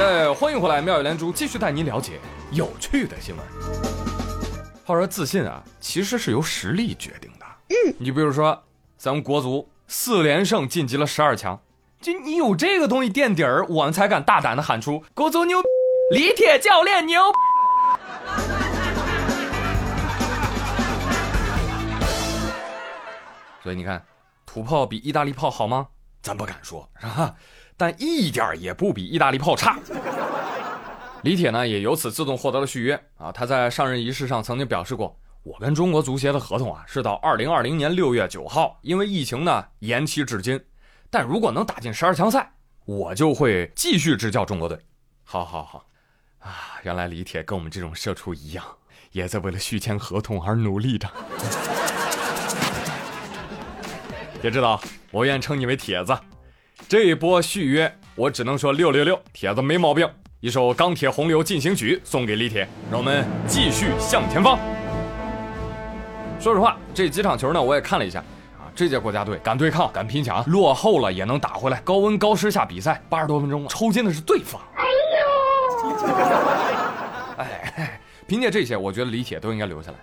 耶，欢迎回来，妙语连珠继续带您了解有趣的新闻。话说自信啊，其实是由实力决定的。嗯，你比如说，咱们国足四连胜晋级了十二强，就你有这个东西垫底儿，我们才敢大胆的喊出国足牛，李铁教练牛。所以你看，土炮比意大利炮好吗？咱不敢说，是吧？但一点也不比意大利炮差。李铁呢，也由此自动获得了续约啊。他在上任仪式上曾经表示过：“我跟中国足协的合同啊，是到二零二零年六月九号，因为疫情呢延期至今。但如果能打进十二强赛，我就会继续执教中国队。”好好好，啊，原来李铁跟我们这种社畜一样，也在为了续签合同而努力着。别知道，我愿称你为铁子。这一波续约，我只能说六六六，铁子没毛病。一首《钢铁洪流进行曲》送给李铁，让我们继续向前方。说实话，这几场球呢，我也看了一下啊。这届国家队敢对抗，敢拼抢，落后了也能打回来。高温高湿下比赛，八十多分钟了，抽筋的是对方。哎呦！哎，凭借这些，我觉得李铁都应该留下来，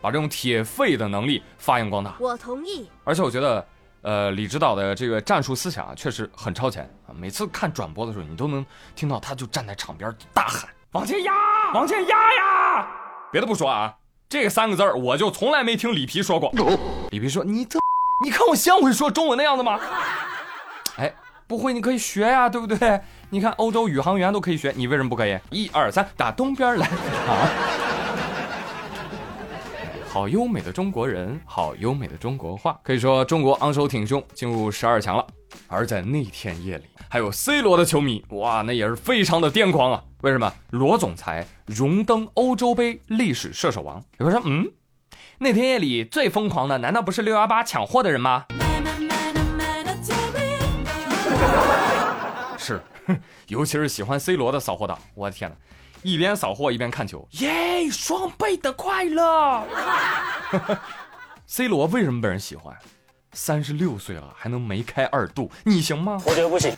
把这种铁肺的能力发扬光大。我同意。而且我觉得。呃，李指导的这个战术思想啊，确实很超前啊！每次看转播的时候，你都能听到他就站在场边大喊：“往前压，往前压呀！”别的不说啊，这三个字儿我就从来没听里皮说过。里皮说：“你这，你看我像会说中文的样子吗？”哎，不会你可以学呀，对不对？你看欧洲宇航员都可以学，你为什么不可以？一二三，打东边来啊！好优美的中国人，好优美的中国话，可以说中国昂首挺胸进入十二强了。而在那天夜里，还有 C 罗的球迷，哇，那也是非常的癫狂啊！为什么？罗总裁荣登欧洲杯历史射手王。有人说，嗯，那天夜里最疯狂的，难道不是六幺八抢货的人吗？是，尤其是喜欢 C 罗的扫货党，我的天哪！一边扫货一边看球，耶！双倍的快乐。C 罗为什么被人喜欢？三十六岁了还能梅开二度，你行吗？我觉得不行。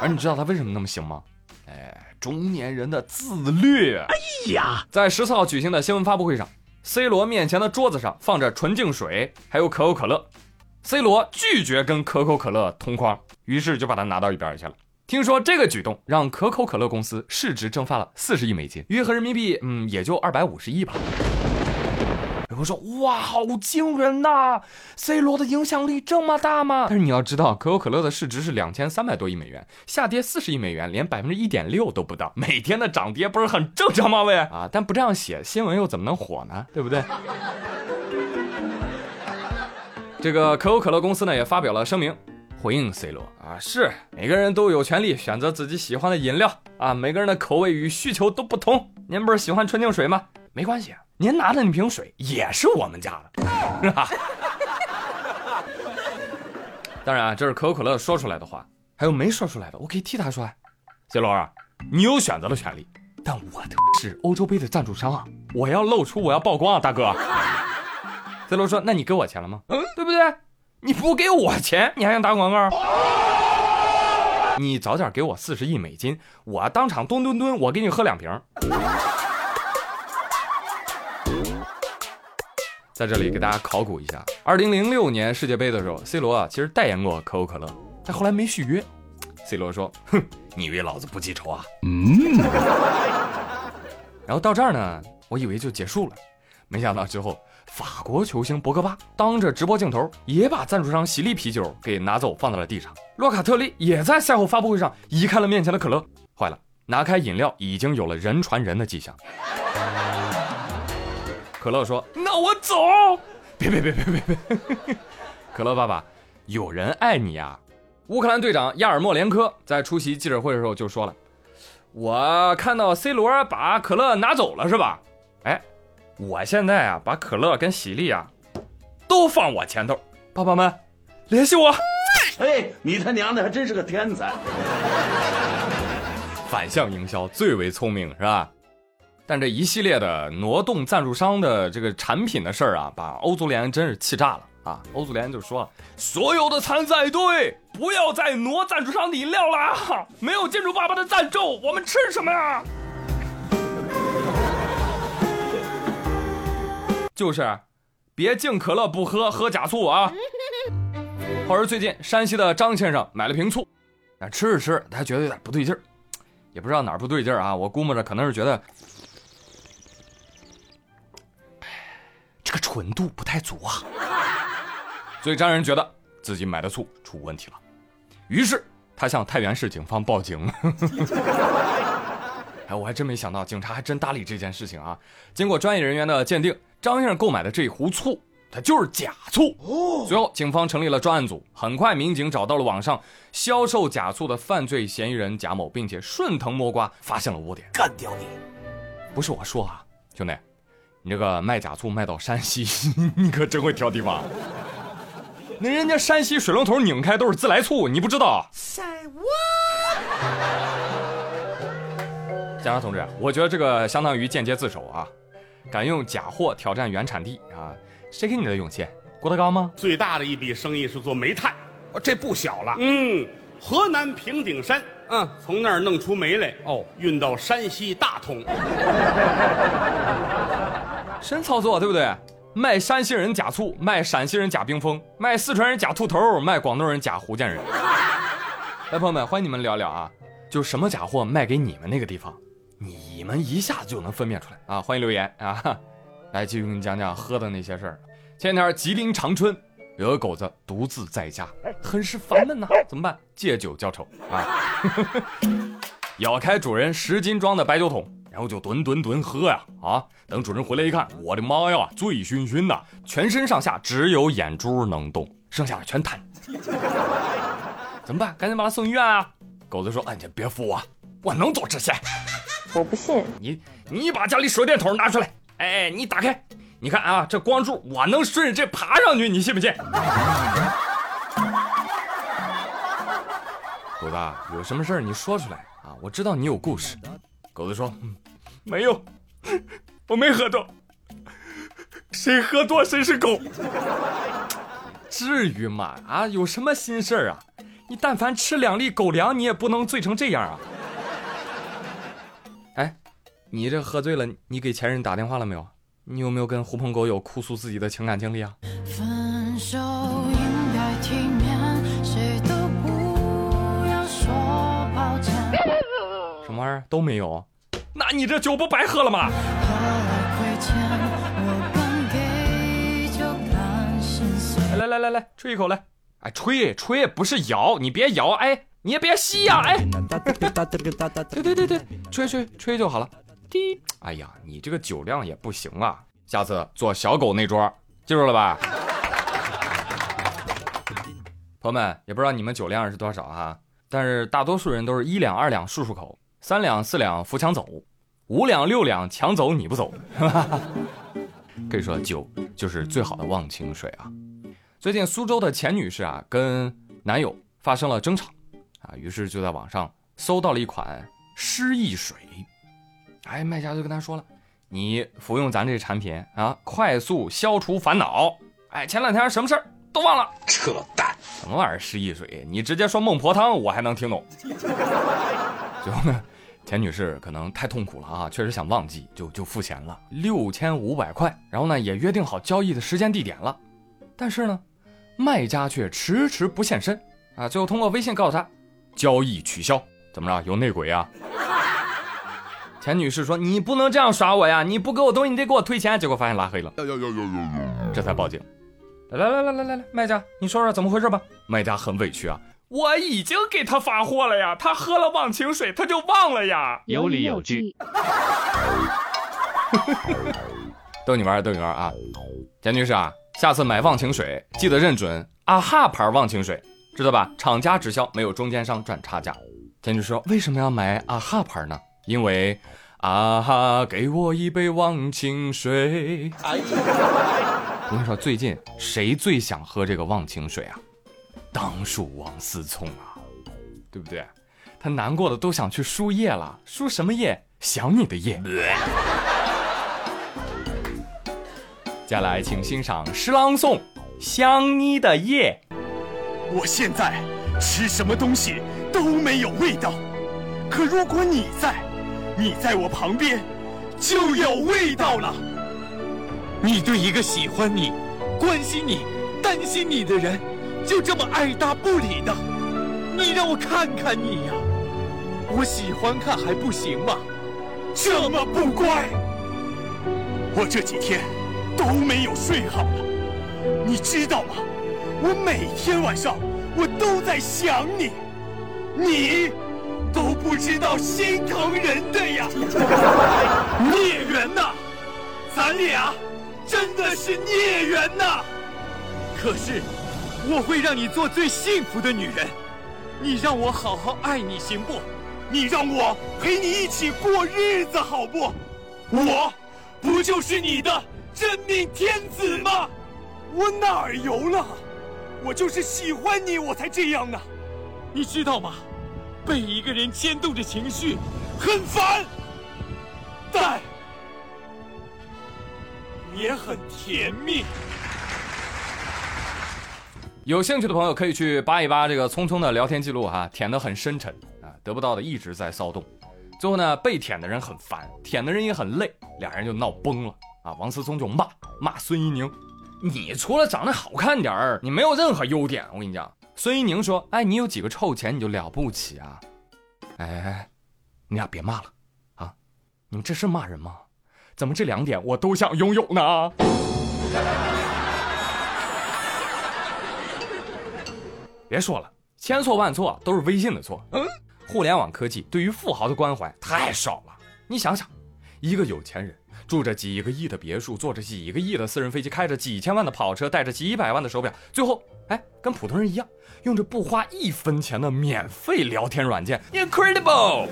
而你知道他为什么那么行吗？哎，中年人的自律。哎呀，在十四号举行的新闻发布会上，C 罗面前的桌子上放着纯净水，还有可口可乐。C 罗拒绝跟可口可乐同框，于是就把它拿到一边去了。听说这个举动让可口可乐公司市值蒸发了四十亿美金，约合人民币，嗯，也就二百五十亿吧。有人说，哇，好惊人呐！C 罗的影响力这么大吗？但是你要知道，可口可乐的市值是两千三百多亿美元，下跌四十亿美元，连百分之一点六都不到，每天的涨跌不是很正常吗？喂，啊，但不这样写新闻又怎么能火呢？对不对？这个可口可乐公司呢也发表了声明。回应 C 罗啊，是每个人都有权利选择自己喜欢的饮料啊，每个人的口味与需求都不同。您不是喜欢纯净水吗？没关系，您拿的那瓶水也是我们家的，是吧？当然啊，这是可口可乐说出来的话，还有没说出来的，我可以替他说。C 罗啊，你有选择的权利，但我的是欧洲杯的赞助商啊，我要露出，我要曝光啊，大哥。C 罗说：“那你给我钱了吗？嗯，对不对？”你不给我钱，你还想打广告？你早点给我四十亿美金，我当场蹲蹲蹲，我给你喝两瓶。在这里给大家考古一下，二零零六年世界杯的时候，C 罗啊其实代言过可口可乐，但后来没续约。C 罗说：“哼，你以为老子不记仇啊？”嗯。然后到这儿呢，我以为就结束了，没想到之后。法国球星博格巴当着直播镜头也把赞助商喜力啤酒给拿走，放在了地上。洛卡特利也在赛后发布会上移开了面前的可乐，坏了，拿开饮料已经有了人传人的迹象。可乐说：“那我走。”别别别别别别！可乐爸爸，有人爱你呀！乌克兰队长亚尔莫连科在出席记者会的时候就说了：“我看到 C 罗把可乐拿走了，是吧？”哎。我现在啊，把可乐跟喜力啊，都放我前头。爸爸们，联系我。哎，你他娘的还真是个天才！反向营销最为聪明，是吧？但这一系列的挪动赞助商的这个产品的事儿啊，把欧足联真是气炸了啊！欧足联就说了，所有的参赛队不要再挪赞助商的饮料了，没有金主爸爸的赞助，我们吃什么呀？就是，别敬可乐不喝，喝假醋啊。话说最近山西的张先生买了瓶醋，那吃着吃，他觉得有点不对劲儿，也不知道哪儿不对劲儿啊。我估摸着可能是觉得这个纯度不太足啊，所以张人觉得自己买的醋出问题了，于是他向太原市警方报警。哎，我还真没想到，警察还真搭理这件事情啊！经过专业人员的鉴定，张先生购买的这一壶醋，它就是假醋。随后，警方成立了专案组，很快民警找到了网上销售假醋的犯罪嫌疑人贾某，并且顺藤摸瓜发现了窝点，干掉你！不是我说啊，兄弟，你这个卖假醋卖到山西，你可真会挑地方。那人家山西水龙头拧开都是自来醋，你不知道？警察同志，我觉得这个相当于间接自首啊！敢用假货挑战原产地啊？谁给你的勇气？郭德纲吗？最大的一笔生意是做煤炭，这不小了。嗯，河南平顶山，嗯，从那儿弄出煤来，哦，运到山西大同。神操作，对不对？卖山西人假醋，卖陕西人假冰峰，卖四川人假兔头，卖广东人假福建人。来，朋友们，欢迎你们聊聊啊！就什么假货卖给你们那个地方？你们一下子就能分辨出来啊！欢迎留言啊！来继续给你讲讲喝的那些事儿。前天吉林长春有个狗子独自在家，很是烦闷呐，怎么办？借酒浇愁啊！咬开主人十斤装的白酒桶，然后就吨吨吨喝呀啊！等主人回来一看，我的妈呀，醉醺醺的，全身上下只有眼珠能动，剩下的全瘫。怎么办？赶紧把他送医院啊！狗子说：“哎，你别扶我，我能做这些。”我不信你，你把家里手电筒拿出来，哎，你打开，你看啊，这光柱我能顺着这爬上去，你信不信？狗子，有什么事儿你说出来啊，我知道你有故事。狗子说，没有，我没喝多，谁喝多谁是狗。至于吗？啊，有什么心事儿啊？你但凡吃两粒狗粮，你也不能醉成这样啊。你这喝醉了，你给前任打电话了没有？你有没有跟狐朋狗友哭诉自己的情感经历啊？分手应该体面，谁都不要说抱歉。什么玩意儿都没有？那你这酒不白喝了吗？来来来来，吹一口来！哎，吹吹不是摇，你别摇，哎，你也别吸呀，哎。对对对对，吹吹吹就好了。滴，哎呀，你这个酒量也不行啊！下次做小狗那桌，记住了吧？朋友们，也不知道你们酒量是多少哈，但是大多数人都是一两二两漱漱口，三两四两扶墙走，五两六两抢走你不走，可以说酒就是最好的忘情水啊！最近苏州的钱女士啊，跟男友发生了争吵啊，于是就在网上搜到了一款失忆水。哎，卖家就跟他说了，你服用咱这产品啊，快速消除烦恼。哎，前两天什么事儿都忘了，扯淡！什么玩意儿失忆水？你直接说孟婆汤，我还能听懂。最后呢，钱女士可能太痛苦了啊，确实想忘记，就就付钱了六千五百块，然后呢也约定好交易的时间地点了，但是呢，卖家却迟迟不现身啊，最后通过微信告诉他，交易取消。怎么着？有内鬼啊？钱女士说：“你不能这样耍我呀！你不给我东西，你得给我退钱。”结果发现拉黑了，这才报警。来来来来来来，卖家，你说说怎么回事吧？卖家很委屈啊，我已经给他发货了呀，他喝了忘情水，他就忘了呀。有理有据。逗你玩逗你玩啊！钱女士啊，下次买忘情水记得认准啊哈牌忘情水，知道吧？厂家直销，没有中间商赚差价。钱女士说：“为什么要买啊哈牌呢？”因为啊哈，给我一杯忘情水。哎我跟你说，最近谁最想喝这个忘情水啊？当属王思聪啊，对不对？他难过的都想去输液了，输什么液？想你的液。接下来，请欣赏诗朗诵《想你的夜》。我现在吃什么东西都没有味道。可如果你在，你在我旁边，就有味道了。你对一个喜欢你、关心你、担心你的人，就这么爱答不理的，你让我看看你呀！我喜欢看还不行吗？这么不乖，我这几天都没有睡好了，你知道吗？我每天晚上我都在想你，你都不知道心疼人的呀！孽缘呐，咱俩真的是孽缘呐！可是我会让你做最幸福的女人，你让我好好爱你行不？你让我陪你一起过日子好不？我不就是你的真命天子吗？我哪儿油了？我就是喜欢你，我才这样呢，你知道吗？被一个人牵动着情绪，很烦，但也很甜蜜。有兴趣的朋友可以去扒一扒这个聪聪的聊天记录哈，舔得很深沉啊，得不到的一直在骚动。最后呢，被舔的人很烦，舔的人也很累，俩人就闹崩了啊。王思聪就骂骂孙一宁。你除了长得好看点儿，你没有任何优点。我跟你讲，孙一宁说：“哎，你有几个臭钱你就了不起啊？”哎，你俩别骂了啊！你们这是骂人吗？怎么这两点我都想拥有呢？别说了，千错万错都是微信的错。嗯，互联网科技对于富豪的关怀太少了。你想想，一个有钱人。住着几个亿的别墅，坐着几个亿的私人飞机，开着几千万的跑车，戴着几百万的手表，最后，哎，跟普通人一样，用着不花一分钱的免费聊天软件，incredible。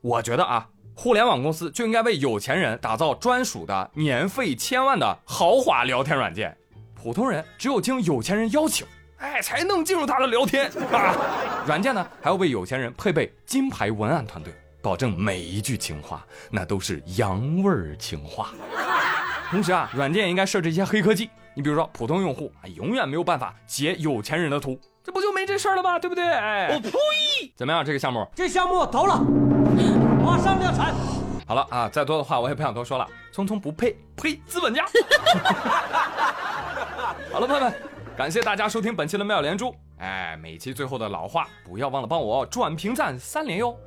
我觉得啊，互联网公司就应该为有钱人打造专属的年费千万的豪华聊天软件，普通人只有经有钱人邀请，哎，才能进入他的聊天啊。软件呢，还要为有钱人配备金牌文案团队。保证每一句情话那都是洋味儿情话。同时啊，软件应该设置一些黑科技。你比如说，普通用户啊，永远没有办法截有钱人的图，这不就没这事儿了吗？对不对？哎，我呸！怎么样，这个项目？这项目投了，马上量产。好了啊，再多的话我也不想多说了。聪聪不配，呸！资本家。好了，朋友们，感谢大家收听本期的妙连珠。哎，每期最后的老话，不要忘了帮我转评赞三连哟。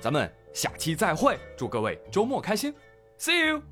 咱们。下期再会，祝各位周末开心，See you。